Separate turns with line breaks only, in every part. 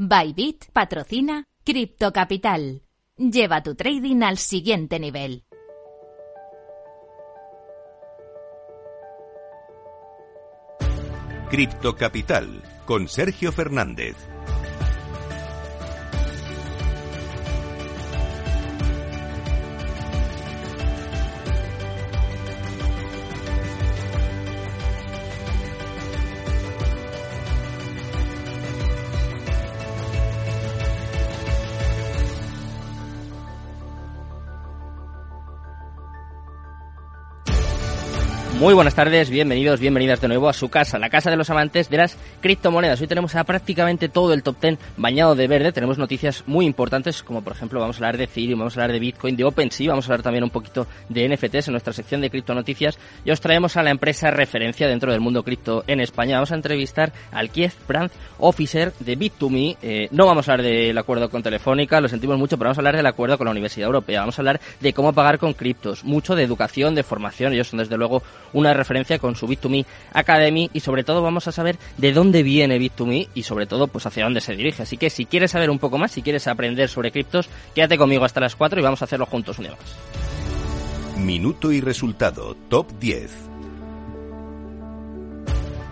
Bybit patrocina Crypto Capital. Lleva tu trading al siguiente nivel.
Cripto Capital con Sergio Fernández.
Muy buenas tardes, bienvenidos, bienvenidas de nuevo a su casa, la casa de los amantes de las criptomonedas. Hoy tenemos a prácticamente todo el top 10 bañado de verde. Tenemos noticias muy importantes, como por ejemplo vamos a hablar de Ethereum, vamos a hablar de Bitcoin, de OpenSea, vamos a hablar también un poquito de NFTs en nuestra sección de criptonoticias. Y os traemos a la empresa referencia dentro del mundo cripto en España. Vamos a entrevistar al Kiev Brandt Officer de Bit2Me. Eh, no vamos a hablar del acuerdo con Telefónica, lo sentimos mucho, pero vamos a hablar del acuerdo con la Universidad Europea. Vamos a hablar de cómo pagar con criptos, mucho de educación, de formación. Ellos son desde luego una referencia con su Bit2Me Academy y sobre todo vamos a saber de dónde viene Bit2Me y sobre todo pues hacia dónde se dirige. Así que si quieres saber un poco más, si quieres aprender sobre criptos, quédate conmigo hasta las 4 y vamos a hacerlo juntos un día más.
Minuto y resultado, top 10.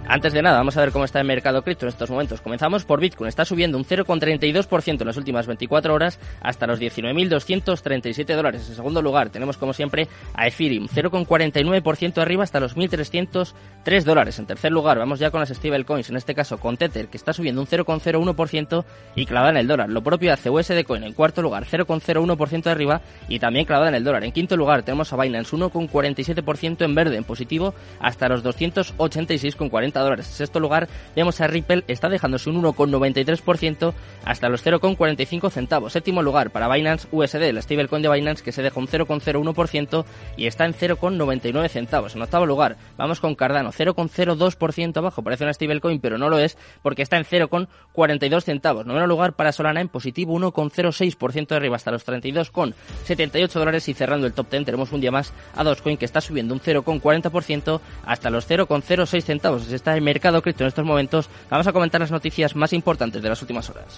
Antes de nada, vamos a ver cómo está el mercado cripto en estos momentos. Comenzamos por Bitcoin. Está subiendo un 0,32% en las últimas 24 horas hasta los 19.237 dólares. En segundo lugar, tenemos como siempre a Ethereum, 0,49% arriba hasta los 1.303 dólares. En tercer lugar, vamos ya con las stablecoins, en este caso con Tether, que está subiendo un 0,01% y clavada en el dólar. Lo propio hace USD Coin en cuarto lugar, 0,01% arriba y también clavada en el dólar. En quinto lugar, tenemos a Binance, 1,47% en verde, en positivo, hasta los 286,40 dólares. En sexto lugar, vemos a Ripple, está dejándose un 1,93% hasta los 0,45 centavos. Séptimo lugar para Binance USD, la stablecoin de Binance que se deja un 0,01% y está en 0,99 centavos. En octavo lugar, vamos con Cardano, 0,02% abajo. Parece una stablecoin, pero no lo es porque está en 0,42 centavos. Noveno lugar para Solana en positivo, 1,06% de arriba hasta los 32,78 dólares y cerrando el top 10 tenemos un día más a Dogecoin que está subiendo un 0,40% hasta los 0,06 centavos está el mercado cripto en estos momentos, vamos a comentar las noticias más importantes de las últimas horas.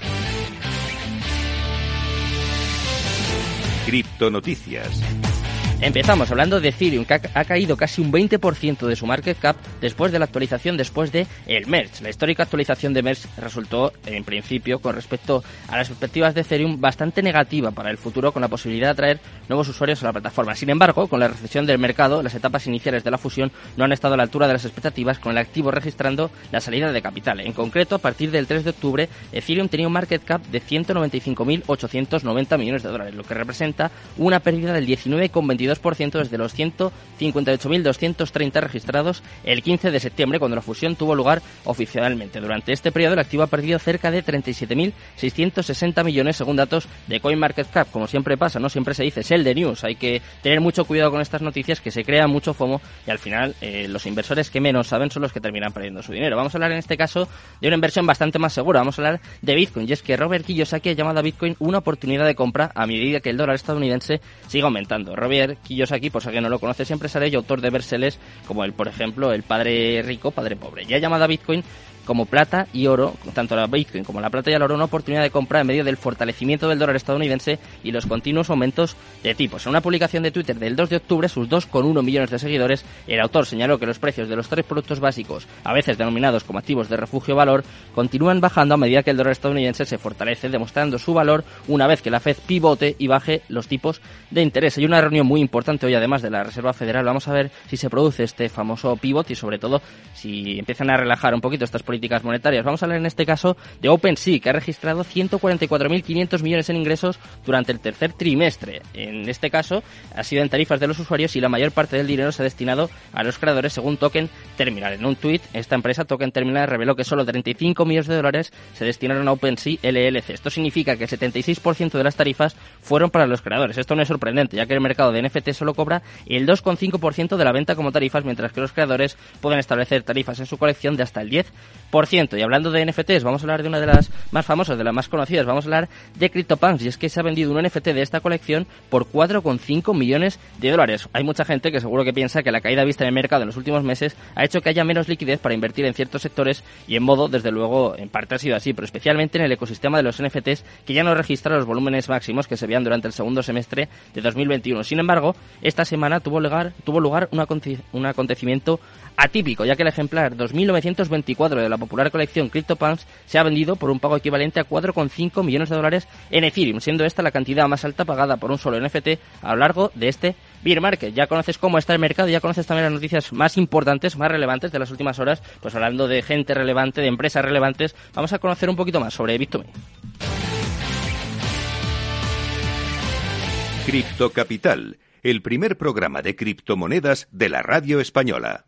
Cripto Noticias.
Empezamos hablando de Ethereum, que ha, caído casi un 20% de su market cap después de la actualización, después de el merge. La histórica actualización de merge resultó, en principio, con respecto a las perspectivas de Ethereum, bastante negativa para el futuro, con la posibilidad de atraer nuevos usuarios a la plataforma. Sin embargo, con la recesión del mercado, las etapas iniciales de la fusión no han estado a la altura de las expectativas, con el activo registrando la salida de capital. En concreto, a partir del 3 de octubre, Ethereum tenía un market cap de 195.890 millones de dólares, lo que representa una pérdida del 19,22 desde los 158.230 registrados el 15 de septiembre, cuando la fusión tuvo lugar oficialmente. Durante este periodo, el activo ha perdido cerca de 37.660 millones, según datos de CoinMarketCap. Como siempre pasa, no siempre se dice sell the news. Hay que tener mucho cuidado con estas noticias, que se crea mucho FOMO y al final eh, los inversores que menos saben son los que terminan perdiendo su dinero. Vamos a hablar en este caso de una inversión bastante más segura. Vamos a hablar de Bitcoin. Y es que Robert Kiyosaki ha llamado a Bitcoin una oportunidad de compra a medida que el dólar estadounidense siga aumentando. Robert Kiyosaki, por si alguien no lo conoce, siempre sale y autor de verseles como el, por ejemplo, El Padre Rico, Padre Pobre. Ya llamada Bitcoin como plata y oro, tanto la Bitcoin como la plata y el oro, una oportunidad de compra en medio del fortalecimiento del dólar estadounidense y los continuos aumentos de tipos. En una publicación de Twitter del 2 de octubre, sus 2,1 millones de seguidores, el autor señaló que los precios de los tres productos básicos, a veces denominados como activos de refugio valor, continúan bajando a medida que el dólar estadounidense se fortalece, demostrando su valor una vez que la Fed pivote y baje los tipos de interés. Hay una reunión muy importante hoy, además de la Reserva Federal. Vamos a ver si se produce este famoso pivot y, sobre todo, si empiezan a relajar un poquito estas políticas políticas monetarias. Vamos a hablar en este caso de OpenSea, que ha registrado 144.500 millones en ingresos durante el tercer trimestre. En este caso, ha sido en tarifas de los usuarios y la mayor parte del dinero se ha destinado a los creadores según Token Terminal. En un tuit, esta empresa, Token Terminal, reveló que solo 35 millones de dólares se destinaron a OpenSea LLC. Esto significa que el 76% de las tarifas fueron para los creadores. Esto no es sorprendente, ya que el mercado de NFT solo cobra el 2,5% de la venta como tarifas, mientras que los creadores pueden establecer tarifas en su colección de hasta el 10%. Y hablando de NFTs, vamos a hablar de una de las más famosas, de las más conocidas. Vamos a hablar de CryptoPunks. Y es que se ha vendido un NFT de esta colección por 4,5 millones de dólares. Hay mucha gente que seguro que piensa que la caída vista en el mercado en los últimos meses ha hecho que haya menos liquidez para invertir en ciertos sectores y en modo, desde luego, en parte ha sido así, pero especialmente en el ecosistema de los NFTs que ya no registra los volúmenes máximos que se veían durante el segundo semestre de 2021. Sin embargo, esta semana tuvo lugar, tuvo lugar un, acontecimiento atípico, ya que el ejemplar 2924 de la popular colección CryptoPunks se ha vendido por un pago equivalente a 4,5 millones de dólares en Ethereum, siendo esta la cantidad más alta pagada por un solo NFT a lo largo de este Beer Market. Ya conoces cómo está el mercado, ya conoces también las noticias más importantes, más relevantes de las últimas horas, pues hablando de gente relevante, de empresas relevantes, vamos a conocer un poquito más sobre Bit2Me.
Cripto Capital, el primer programa de criptomonedas de la radio española.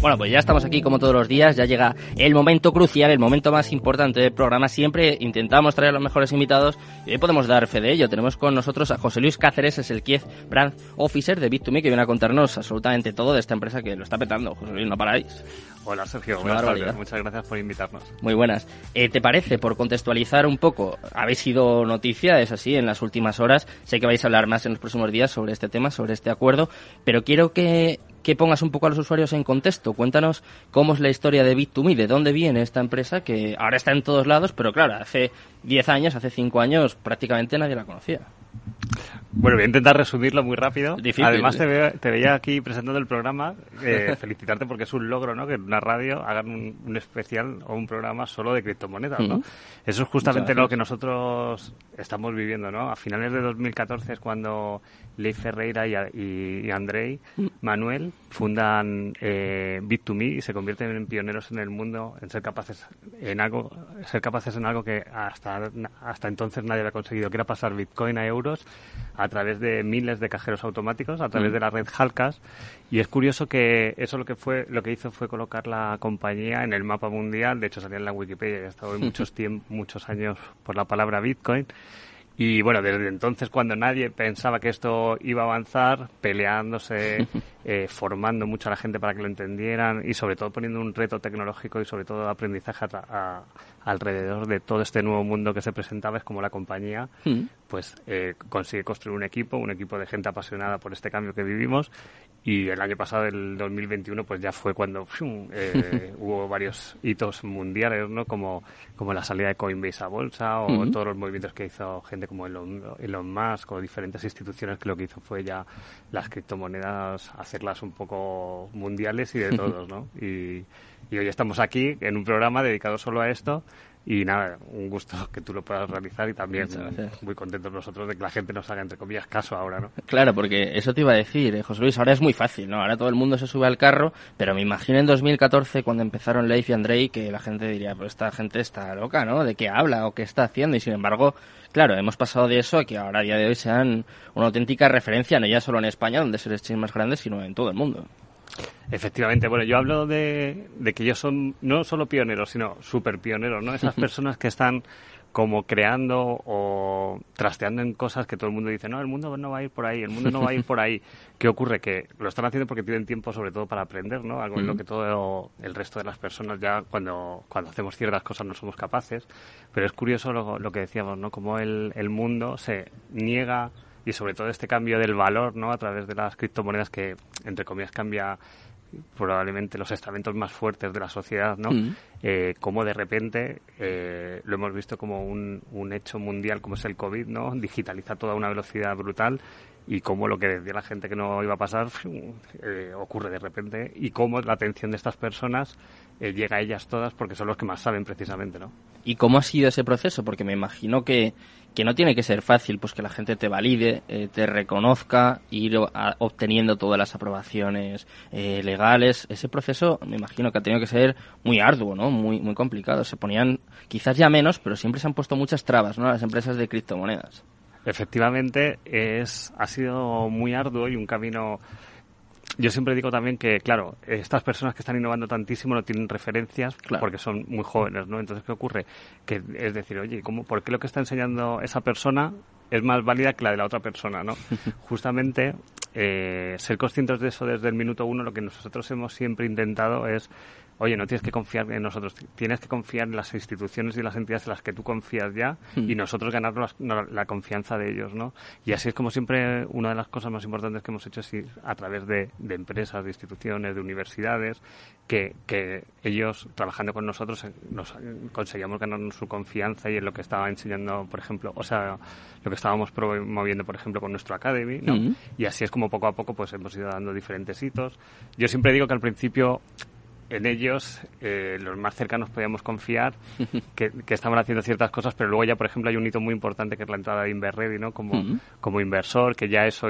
Bueno, pues ya estamos aquí como todos los días, ya llega el momento crucial, el momento más importante del programa. Siempre intentamos traer a los mejores invitados y hoy podemos dar fe de ello. Tenemos con nosotros a José Luis Cáceres, es el Kiev Brand Officer de Bit2Me, que viene a contarnos absolutamente todo de esta empresa que lo está petando. José Luis, no paráis.
Hola Sergio, buenas tardes. Muchas gracias por invitarnos.
Muy buenas. Eh, ¿Te parece, por contextualizar un poco, habéis sido noticia, es así, en las últimas horas? Sé que vais a hablar más en los próximos días sobre este tema, sobre este acuerdo, pero quiero que que pongas un poco a los usuarios en contexto. Cuéntanos cómo es la historia de Bit2Me, de dónde viene esta empresa que ahora está en todos lados, pero claro, hace 10 años, hace 5 años prácticamente nadie la conocía.
Bueno, voy a intentar resumirlo muy rápido. Además, te, veía aquí presentando el programa. Eh, felicitarte porque es un logro, ¿no? Que en una radio hagan un, especial o un programa solo de criptomonedas, ¿no? Eso es justamente lo que nosotros estamos viviendo, ¿no? A finales de 2014 es cuando Leif Ferreira y, y, Andrei mm. Manuel fundan eh, Bit2Me y se convierten en pioneros en el mundo en ser capaces en algo ser capaces en algo que hasta hasta entonces nadie había conseguido que era pasar Bitcoin a euros a través de miles de cajeros automáticos a través mm. de la red Halcas y es curioso que eso lo que fue lo que hizo fue colocar la compañía en el mapa mundial. De hecho salía en la Wikipedia he estado muchos muchos años por la palabra Bitcoin. Y bueno, desde entonces, cuando nadie pensaba que esto iba a avanzar, peleándose, eh, formando mucho a la gente para que lo entendieran y sobre todo poniendo un reto tecnológico y sobre todo aprendizaje alrededor de todo este nuevo mundo que se presentaba, es como la compañía, mm. pues eh, consigue construir un equipo, un equipo de gente apasionada por este cambio que vivimos y el año pasado, el 2021, pues ya fue cuando eh, hubo varios hitos mundiales, ¿no? Como, como la salida de Coinbase a bolsa o todos los movimientos que hizo gente como Elon, Elon Musk o diferentes instituciones que lo que hizo fue ya las criptomonedas hacerlas un poco mundiales y de todos, ¿no? Y, y hoy estamos aquí en un programa dedicado solo a esto y nada, un gusto que tú lo puedas realizar y también muy contentos nosotros de que la gente nos haga, entre comillas, caso ahora, ¿no?
Claro, porque eso te iba a decir, eh, José Luis, ahora es muy fácil, ¿no? Ahora todo el mundo se sube al carro, pero me imagino en 2014 cuando empezaron Leif y Andrei que la gente diría, pues esta gente está loca, ¿no? ¿De qué habla o qué está haciendo? Y sin embargo, claro, hemos pasado de eso a que ahora a día de hoy sean una auténtica referencia, no ya solo en España, donde es el exchange más grande, sino en todo el mundo.
Efectivamente, bueno, yo hablo de, que ellos son no solo pioneros, sino super pioneros, ¿no? Esas personas que están como creando o trasteando en cosas que todo el mundo dice, no, el mundo no va a ir por ahí, el mundo no va a ir por ahí. ¿Qué ocurre? Que lo están haciendo porque tienen tiempo sobre todo para aprender, ¿no? Algo en lo que todo el resto de las personas ya cuando, cuando hacemos ciertas cosas no somos capaces. Pero es curioso lo, lo que decíamos, ¿no? Como el, el mundo se niega y sobre todo este cambio del valor, ¿no? A través de las criptomonedas que, entre comillas, cambia probablemente los estamentos más fuertes de la sociedad, ¿no? Mm. Eh, como de repente eh, lo hemos visto como un, un, hecho mundial como es el COVID, ¿no? Digitaliza toda una velocidad brutal y cómo lo que decía la gente que no iba a pasar eh, ocurre de repente y cómo la atención de estas personas eh, llega a ellas todas porque son los que más saben precisamente, ¿no?
¿Y cómo ha sido ese proceso? Porque me imagino que, que no tiene que ser fácil, pues que la gente te valide, eh, te reconozca, ir obteniendo todas las aprobaciones eh, legales. Ese proceso me imagino que ha tenido que ser muy arduo, ¿no? Muy, muy complicado. Se ponían quizás ya menos, pero siempre se han puesto muchas trabas, ¿no? Las empresas de criptomonedas.
Efectivamente, es, ha sido muy arduo y un camino yo siempre digo también que, claro, estas personas que están innovando tantísimo no tienen referencias porque son muy jóvenes, ¿no? Entonces, ¿qué ocurre? Que es decir, oye, ¿cómo, ¿por qué lo que está enseñando esa persona es más válida que la de la otra persona, ¿no? Justamente eh, ser conscientes de eso desde el minuto uno, lo que nosotros hemos siempre intentado es oye, no tienes que confiar en nosotros, tienes que confiar en las instituciones y las entidades en las que tú confías ya hmm. y nosotros ganar la, confianza de ellos, ¿no? Y así es como siempre una de las cosas más importantes que hemos hecho es ir a través de, empresas, de instituciones, de universidades, que, ellos, trabajando con nosotros, eh, nos conseguíamos ganarnos su confianza y en lo que estaba enseñando, por ejemplo, o sea, lo que estábamos promoviendo, por ejemplo, con nuestro Academy, ¿no? Hmm. Y así es como poco a poco pues hemos ido dando diferentes hitos. Yo siempre digo que al principio en ellos eh, los más cercanos podíamos confiar que, que, estaban haciendo ciertas cosas, pero luego ya, por ejemplo, hay un hito muy importante que es la entrada de Inverready, ¿no? Como, como inversor, que ya eso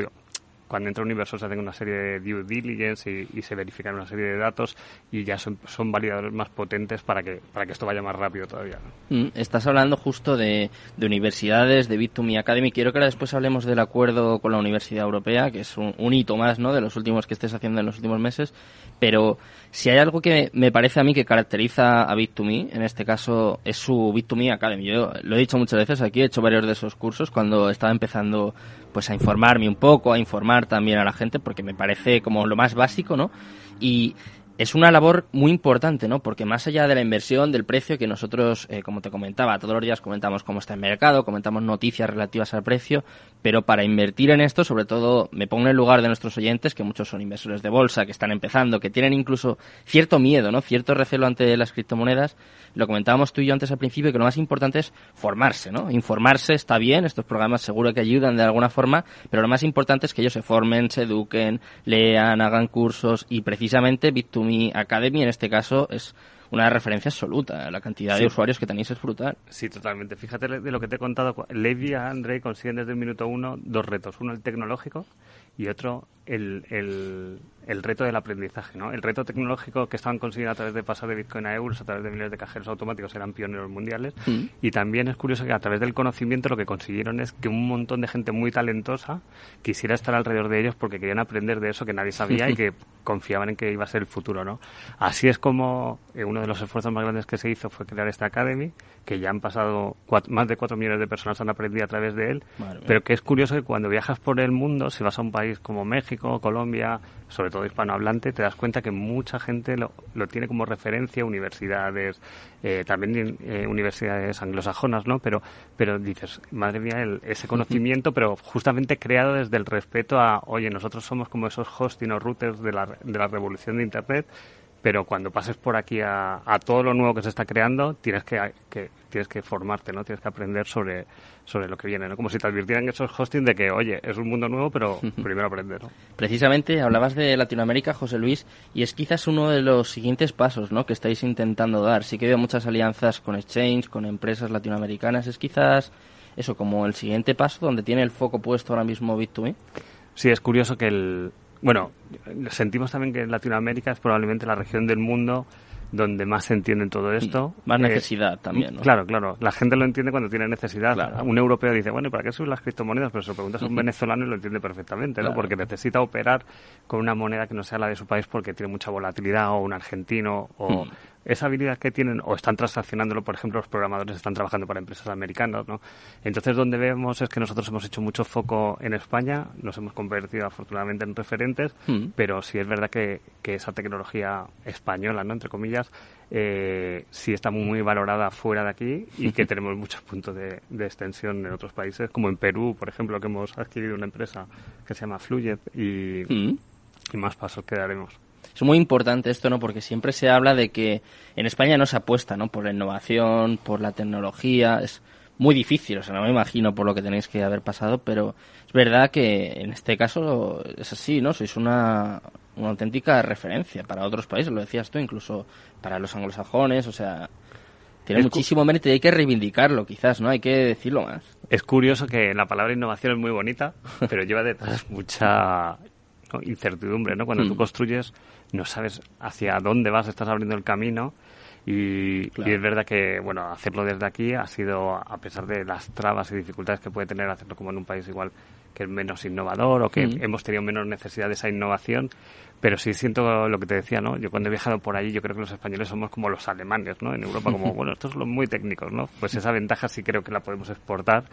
cuando entra un inversor se hacen una serie de due diligence y, se verifican una serie de datos y ya son, son, validadores más potentes para que, para que esto vaya más rápido todavía.
Mm, estás hablando justo de, de universidades, de Bit2Me Academy. Quiero que ahora después hablemos del acuerdo con la Universidad Europea, que es un, un hito más ¿no? de los últimos que estés haciendo en los últimos meses. Pero si hay algo que me parece a mí que caracteriza a Bit2Me, en este caso es su Bit2Me Academy. Yo lo he dicho muchas veces aquí, he hecho varios de esos cursos cuando estaba empezando pues a informarme un poco, a informar también a la gente, porque me parece como lo más básico, ¿no? Y es una labor muy importante, ¿no? Porque más allá de la inversión, del precio, que nosotros, eh, como te comentaba, todos los días comentamos cómo está el mercado, comentamos noticias relativas al precio, pero para invertir en esto, sobre todo, me pongo en el lugar de nuestros oyentes, que muchos son inversores de bolsa, que están empezando, que tienen incluso cierto miedo, ¿no? Cierto recelo ante las criptomonedas. Lo comentábamos tú y yo antes al principio, que lo más importante es formarse, ¿no? Informarse está bien, estos programas seguro que ayudan de alguna forma, pero lo más importante es que ellos se formen, se eduquen, lean, hagan cursos y precisamente Bit2Me Academy en este caso es una referencia absoluta. La cantidad de usuarios que tenéis es brutal.
Sí, totalmente. Fíjate de lo que te he contado. Levi y André consiguen desde el minuto uno dos retos. Uno el tecnológico y otro el, el, reto del aprendizaje. ¿no? El reto tecnológico que estaban consiguiendo a través de pasar de Bitcoin a euros, a través de miles de cajeros automáticos, eran pioneros mundiales. Mm. Y también es curioso que a través del conocimiento lo que consiguieron es que un montón de gente muy talentosa quisiera estar alrededor de ellos porque querían aprender de eso que nadie sabía y que confiaban en que iba a ser el futuro. ¿no? Así es como eh, uno de los esfuerzos más grandes que se hizo fue crear esta Academy, que ya han pasado más de cuatro millones de personas han aprendido a través de él, pero que es curioso que cuando viajas por el mundo, si vas a un país como México, Colombia, sobre todo hispanohablante, te das cuenta que mucha gente lo, lo tiene como referencia, universidades, eh, también eh, universidades anglosajonas, ¿no? Pero, pero dices, madre mía, ese conocimiento, pero justamente creado desde el respeto a, oye, nosotros somos como esos hosting o routers de la, de la revolución de Internet, pero cuando pases por aquí a, todo lo nuevo que se está creando, tienes que, tienes que formarte, ¿no? Tienes que aprender sobre, sobre lo que viene, ¿no? Como si te advirtieran esos hosting de que, oye, es un mundo nuevo, pero primero aprender, ¿no?
Precisamente hablabas de Latinoamérica, José Luis, y es quizás uno de los siguientes pasos, ¿no? Que estáis intentando dar. Sí que veo muchas alianzas con exchange, con empresas latinoamericanas. Es quizás eso como el siguiente paso donde tiene el foco puesto ahora mismo Bit2Me.
Sí, es curioso que el, bueno, sentimos también que Latinoamérica es probablemente la región del mundo donde más se entiende todo esto.
Más necesidad también, ¿no?
Claro, claro. La gente lo entiende cuando tiene necesidad. Un europeo dice, bueno, ¿y para qué son las criptomonedas? Pero se lo preguntas a un venezolano y lo entiende perfectamente, ¿no? Porque necesita operar con una moneda que no sea la de su país porque tiene mucha volatilidad, o un argentino, o esa habilidad que tienen o están transaccionándolo, por ejemplo, los programadores están trabajando para empresas americanas, ¿no? Entonces, donde vemos es que nosotros hemos hecho mucho foco en España, nos hemos convertido afortunadamente en referentes, mm. pero sí es verdad que, que, esa tecnología española, ¿no? Entre comillas, eh, sí está muy, valorada fuera de aquí y que tenemos muchos puntos de, extensión en otros países, como en Perú, por ejemplo, que hemos adquirido una empresa que se llama Flujet y, mm. y más pasos que daremos.
Es muy importante esto, ¿no? Porque siempre se habla de que en España no se apuesta, ¿no? Por la innovación, por la tecnología. Es muy difícil, o sea, no me imagino por lo que tenéis que haber pasado, pero es verdad que en este caso es así, ¿no? Sois una, una auténtica referencia para otros países, lo decías tú, incluso para los anglosajones, o sea, tiene muchísimo mérito y hay que reivindicarlo, quizás, ¿no? Hay que decirlo más.
Es curioso que la palabra innovación es muy bonita, pero lleva detrás mucha incertidumbre, ¿no? Cuando tú mm. construyes no sabes hacia dónde vas, estás abriendo el camino Y, es verdad que, bueno, hacerlo desde aquí ha sido, a pesar de las trabas y dificultades que puede tener hacerlo como en un país igual que es menos innovador o que hemos tenido menos necesidad de esa innovación, pero sí siento lo que te decía, ¿no? Yo cuando he viajado por allí, yo creo que los españoles somos como los alemanes, ¿no? En Europa, como, bueno, estos son muy técnicos, ¿no? Pues esa ventaja sí creo que la podemos exportar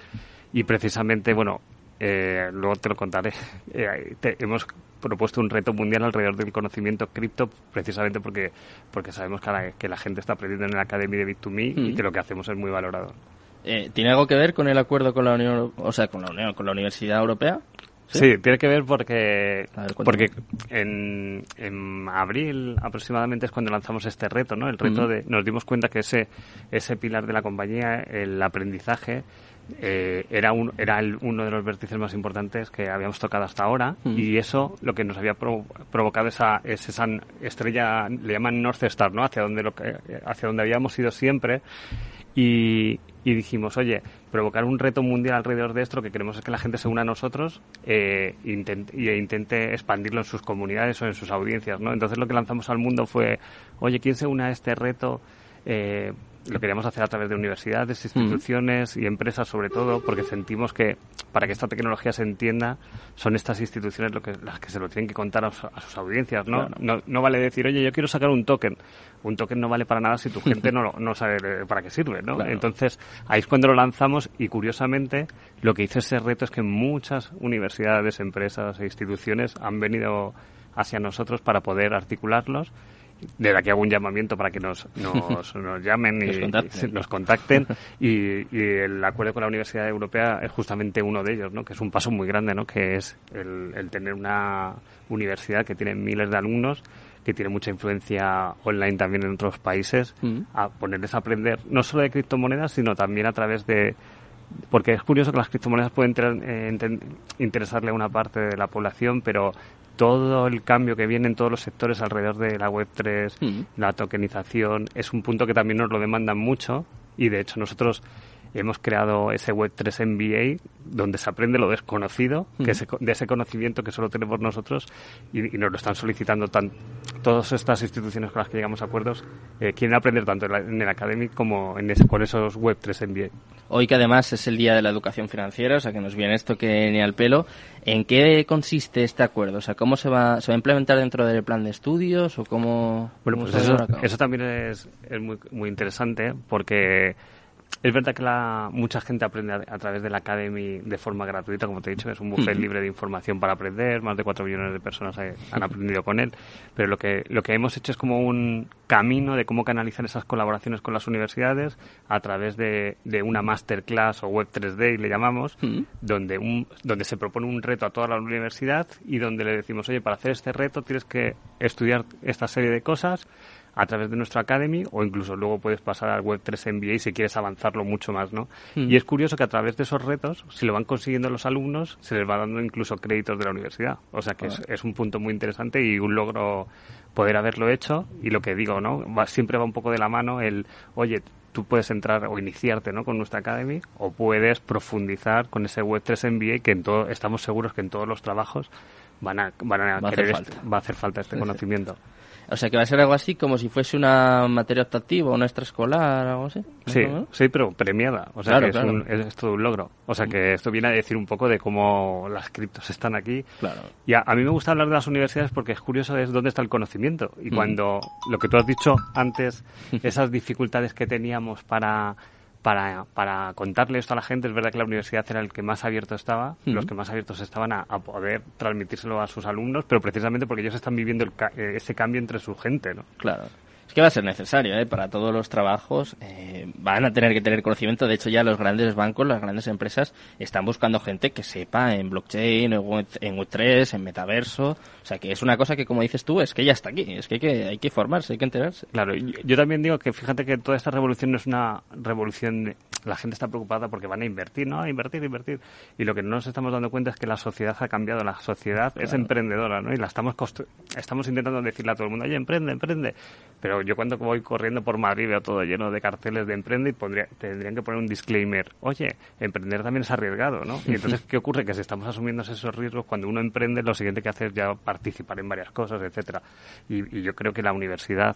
y precisamente, bueno, eh, luego te lo contaré. Eh, hemos propuesto un reto mundial alrededor del conocimiento cripto precisamente porque, porque sabemos que la, que la gente está aprendiendo en la Academia de Bit2Me y que lo que hacemos es muy valorado.
Eh, ¿Tiene algo que ver con el acuerdo con la Unión, o sea, con la Unión, con la Universidad Europea?
Sí, tiene que ver porque, porque en, en, abril aproximadamente es cuando lanzamos este reto, ¿no? El reto de, nos dimos cuenta que ese, ese pilar de la compañía, el aprendizaje, eh, era, un, era uno de los vértices más importantes que habíamos tocado hasta ahora y eso lo que nos había provocado esa, es esa estrella, le llaman North Star, ¿no? Hacia donde, lo hacia donde habíamos ido siempre y, dijimos, oye, provocar un reto mundial alrededor de esto, lo que queremos es que la gente se una a nosotros eh, e intente expandirlo en sus comunidades o en sus audiencias, ¿no? Entonces lo que lanzamos al mundo fue, oye, ¿quién se une a este reto? Eh, lo queríamos hacer a través de universidades, instituciones y empresas sobre todo, porque sentimos que para que esta tecnología se entienda, son estas instituciones lo que, las que se lo tienen que contar a, sus audiencias, ¿no? ¿no? ¿no? vale decir, oye, yo quiero sacar un token. Un token no vale para nada si tu gente no, no sabe para qué sirve, ¿no? Entonces, ahí es cuando lo lanzamos y curiosamente lo que hizo ese reto es que muchas universidades, empresas e instituciones han venido hacia nosotros para poder articularlos desde aquí hago un llamamiento para que nos, nos, nos llamen y nos contacten, y, el acuerdo con la Universidad Europea es justamente uno de ellos, ¿no? que es un paso muy grande, ¿no? que es el, tener una universidad que tiene miles de alumnos que tiene mucha influencia online también en otros países, mm. a ponerles a aprender no solo de criptomonedas, sino también a través de, porque es curioso que las criptomonedas pueden eh, interesarle a una parte de la población, pero todo el cambio que viene en todos los sectores alrededor de la Web3, mm. la tokenización, es un punto que también nos lo demandan mucho y de hecho nosotros hemos creado ese Web3 MBA donde se aprende lo desconocido, que de ese conocimiento que solo tenemos nosotros y, nos lo están solicitando tan, todas estas instituciones con las que llegamos a acuerdos, eh, quieren aprender tanto en, el academic como en con esos Web3 MBA.
Hoy que además es el Día de la Educación Financiera, o sea que nos viene esto que ni al pelo, ¿en qué consiste este acuerdo? O sea, ¿cómo se va, se va a implementar dentro del plan de estudios o cómo...?
Bueno, pues eso, eso, también es, es muy, muy interesante porque es verdad que la, mucha gente aprende a, través de la Academy de forma gratuita, como te he dicho, es un buffet libre de información para aprender, más de 4 millones de personas han aprendido con él, pero lo que, lo que hemos hecho es como un camino de cómo canalizar esas colaboraciones con las universidades a través de, de una masterclass o web 3D, le llamamos, donde, un, donde se propone un reto a toda la universidad y donde le decimos, oye, para hacer este reto tienes que estudiar esta serie de cosas, a través de nuestra Academy o incluso luego puedes pasar al Web3 MBA si quieres avanzarlo mucho más, ¿no? Mm. Y es curioso que a través de esos retos, si lo van consiguiendo los alumnos, se les va dando incluso créditos de la universidad. O sea que es, un punto muy interesante y un logro poder haberlo hecho y lo que digo, ¿no? siempre va un poco de la mano el, oye, tú puedes entrar o iniciarte ¿no? con nuestra Academy o puedes profundizar con ese Web3 MBA que en todo, estamos seguros que en todos los trabajos van a, van a, va, querer a este, va a hacer falta este conocimiento.
O sea, que va a ser algo así como si fuese una materia optativa, una extraescolar, algo así.
Sí, sí, pero premiada. O sea, que es, todo un logro. O sea, que esto viene a decir un poco de cómo las criptos están aquí.
Claro.
Y a, mí me gusta hablar de las universidades porque es curioso es dónde está el conocimiento. Y cuando, lo que tú has dicho antes, esas dificultades que teníamos para para, para contarle esto a la gente. Es verdad que la universidad era el que más abierto estaba, los que más abiertos estaban a, poder transmitírselo a sus alumnos, pero precisamente porque ellos están viviendo eh, ese cambio entre su gente, ¿no?
Claro. Que va a ser necesario, ¿eh? Para todos los trabajos eh, van a tener que tener conocimiento. De hecho, ya los grandes bancos, las grandes empresas están buscando gente que sepa en blockchain, en Web3, en metaverso. O sea, que es una cosa que, como dices tú, es que ya está aquí. Es que hay que, hay que formarse, hay que enterarse.
Claro, yo también digo que fíjate que toda esta revolución no es una revolución la gente está preocupada porque van a invertir, ¿no? A invertir, invertir. Y lo que no nos estamos dando cuenta es que la sociedad ha cambiado. La sociedad es emprendedora, ¿no? Y la estamos estamos intentando decirle a todo el mundo, oye, emprende, emprende. Pero yo cuando voy corriendo por Madrid veo todo lleno de carteles de emprende y pondría, tendrían que poner un disclaimer. Oye, emprender también es arriesgado, ¿no? Y entonces, ¿qué ocurre? Que si estamos asumiendo esos riesgos, cuando uno emprende, lo siguiente que hace es ya participar en varias cosas, etcétera. Y, y yo creo que la universidad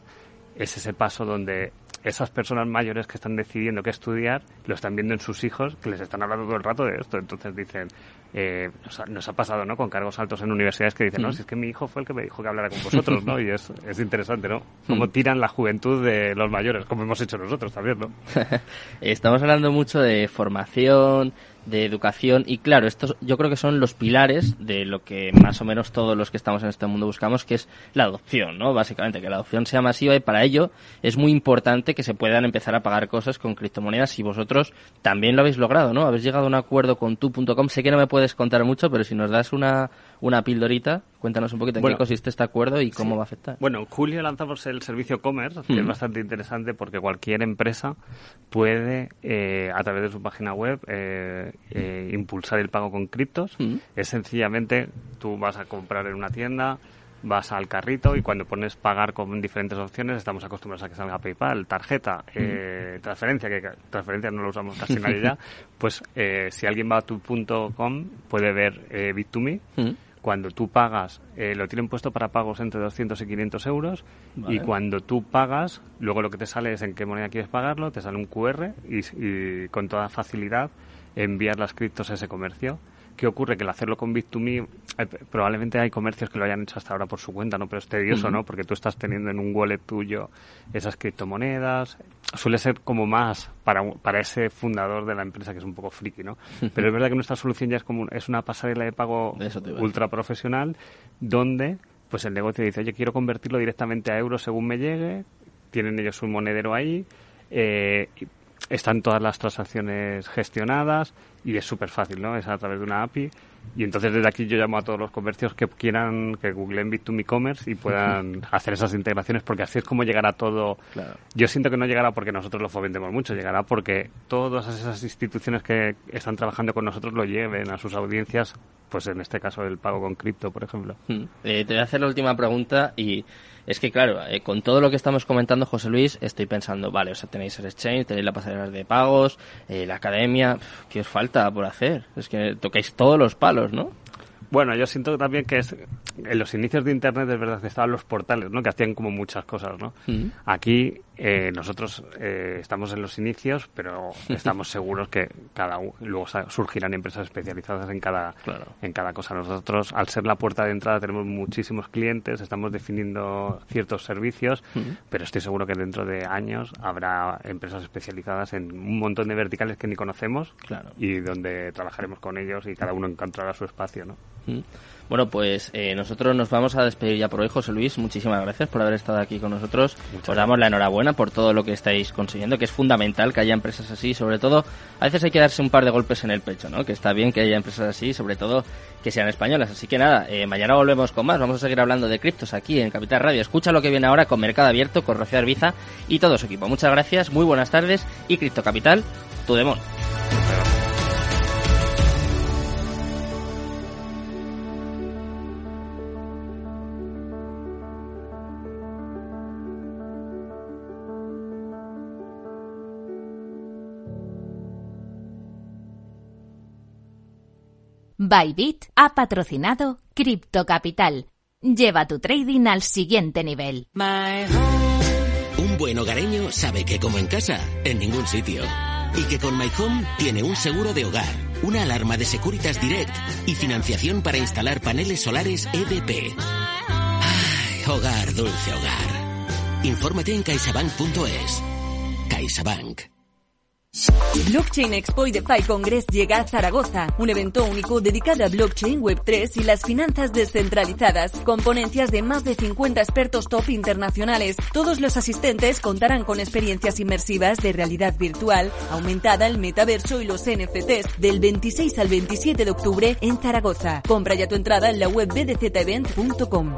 es ese paso donde esas personas mayores que están decidiendo qué estudiar lo están viendo en sus hijos que les están hablando todo el rato de esto. Entonces dicen, eh, nos, ha, pasado ¿no? con cargos altos en universidades que dicen, no, si es que mi hijo fue el que me dijo que hablara con vosotros, ¿no? Y es, es interesante, ¿no? Cómo tiran la juventud de los mayores, como hemos hecho nosotros también, ¿no?
Estamos hablando mucho de formación, de educación y claro, estos yo creo que son los pilares de lo que más o menos todos los que estamos en este mundo buscamos, que es la adopción, ¿no? Básicamente, que la adopción sea masiva y para ello es muy importante que se puedan empezar a pagar cosas con criptomonedas y vosotros también lo habéis logrado, ¿no? Habéis llegado a un acuerdo con tu.com, sé que no me puedes contar mucho, pero si nos das una una pildorita. Cuéntanos un poquito en qué consiste este acuerdo y cómo va a afectar.
Bueno, en julio lanzamos el servicio Commerce, que es bastante interesante porque cualquier empresa puede, eh, a través de su página web, eh, eh, impulsar el pago con criptos. Es sencillamente, tú vas a comprar en una tienda, vas al carrito y cuando pones pagar con diferentes opciones, estamos acostumbrados a que salga PayPal, tarjeta, transferencia, que transferencia no lo usamos casi nadie ya, pues si alguien va a tu.com puede ver Bit2Me cuando tú pagas, eh, lo tienen puesto para pagos entre 200 y 500 euros y cuando tú pagas, luego lo que te sale es en qué moneda quieres pagarlo, te sale un QR y, con toda facilidad envías las criptos a ese comercio. ¿Qué ocurre? Que el hacerlo con Bit2Me, eh, probablemente hay comercios que lo hayan hecho hasta ahora por su cuenta, ¿no? Pero es tedioso, ¿no? Porque tú estás teniendo en un wallet tuyo esas criptomonedas, suele ser como más para, para ese fundador de la empresa que es un poco friki, ¿no? Pero es verdad que nuestra solución ya es como es una pasarela de pago ultra profesional donde pues el negocio dice, oye, quiero convertirlo directamente a euros según me llegue, tienen ellos un monedero ahí, eh, están todas las transacciones gestionadas y es súper fácil, ¿no? Es a través de una API y entonces desde aquí yo llamo a todos los comercios que quieran que googleen Bit2Me Commerce y puedan hacer esas integraciones porque así es como llegará todo. Yo siento que no llegará porque nosotros lo fomentemos mucho, llegará porque todas esas instituciones que están trabajando con nosotros lo lleven a sus audiencias, pues en este caso el pago con cripto, por ejemplo.
Eh, te voy a hacer la última pregunta y es que claro, eh, con todo lo que estamos comentando, José Luis, estoy pensando, vale, o sea, tenéis el exchange, tenéis la pasarela de pagos, eh, la academia, ¿qué os falta por hacer? Es que tocáis todos los palos, ¿no?
Bueno, yo siento también que es en los inicios de Internet es verdad que estaban los portales, ¿no? Que hacían como muchas cosas, ¿no? Mm. Aquí eh, nosotros eh, estamos en los inicios, pero estamos seguros que cada luego surgirán empresas especializadas en cada en cada cosa. Nosotros, al ser la puerta de entrada, tenemos muchísimos clientes, estamos definiendo ciertos servicios, pero estoy seguro que dentro de años habrá empresas especializadas en un montón de verticales que ni conocemos y donde trabajaremos con ellos y cada uno encontrará su espacio, ¿no?
Bueno, pues eh, nosotros nos vamos a despedir ya por hoy, José Luis. Muchísimas gracias por haber estado aquí con nosotros. Os damos la enhorabuena por todo lo que estáis consiguiendo, que es fundamental que haya empresas así. Sobre todo, a veces hay que darse un par de golpes en el pecho, ¿no? Que está bien que haya empresas así, sobre todo que sean españolas. Así que nada, eh, mañana volvemos con más. Vamos a seguir hablando de criptos aquí en Capital Radio. Escucha lo que viene ahora con Mercado Abierto, con Rocío Arbiza y todo su equipo. Muchas gracias, muy buenas tardes y Cripto Capital, tu demon.
Bybit ha patrocinado Crypto Capital. Lleva tu trading al siguiente nivel.
Un buen hogareño sabe que como en casa, en ningún sitio. Y que con My Home tiene un seguro de hogar, una alarma de Securitas Direct y financiación para instalar paneles solares EDP. Ay, hogar, dulce hogar. Infórmate en caixabank.es. CaixaBank.
Blockchain Expo y DeFi Congress llega a Zaragoza, un evento único dedicado a blockchain, Web3 y las finanzas descentralizadas, con ponencias de más de 50 expertos top internacionales. Todos los asistentes contarán con experiencias inmersivas de realidad virtual, aumentada, el metaverso y los NFTs del 26 al 27 de octubre en Zaragoza. Compra ya tu entrada en la web bdzevent.com.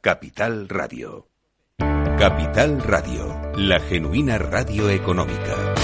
Capital Radio. Capital Radio, la genuina radio económica.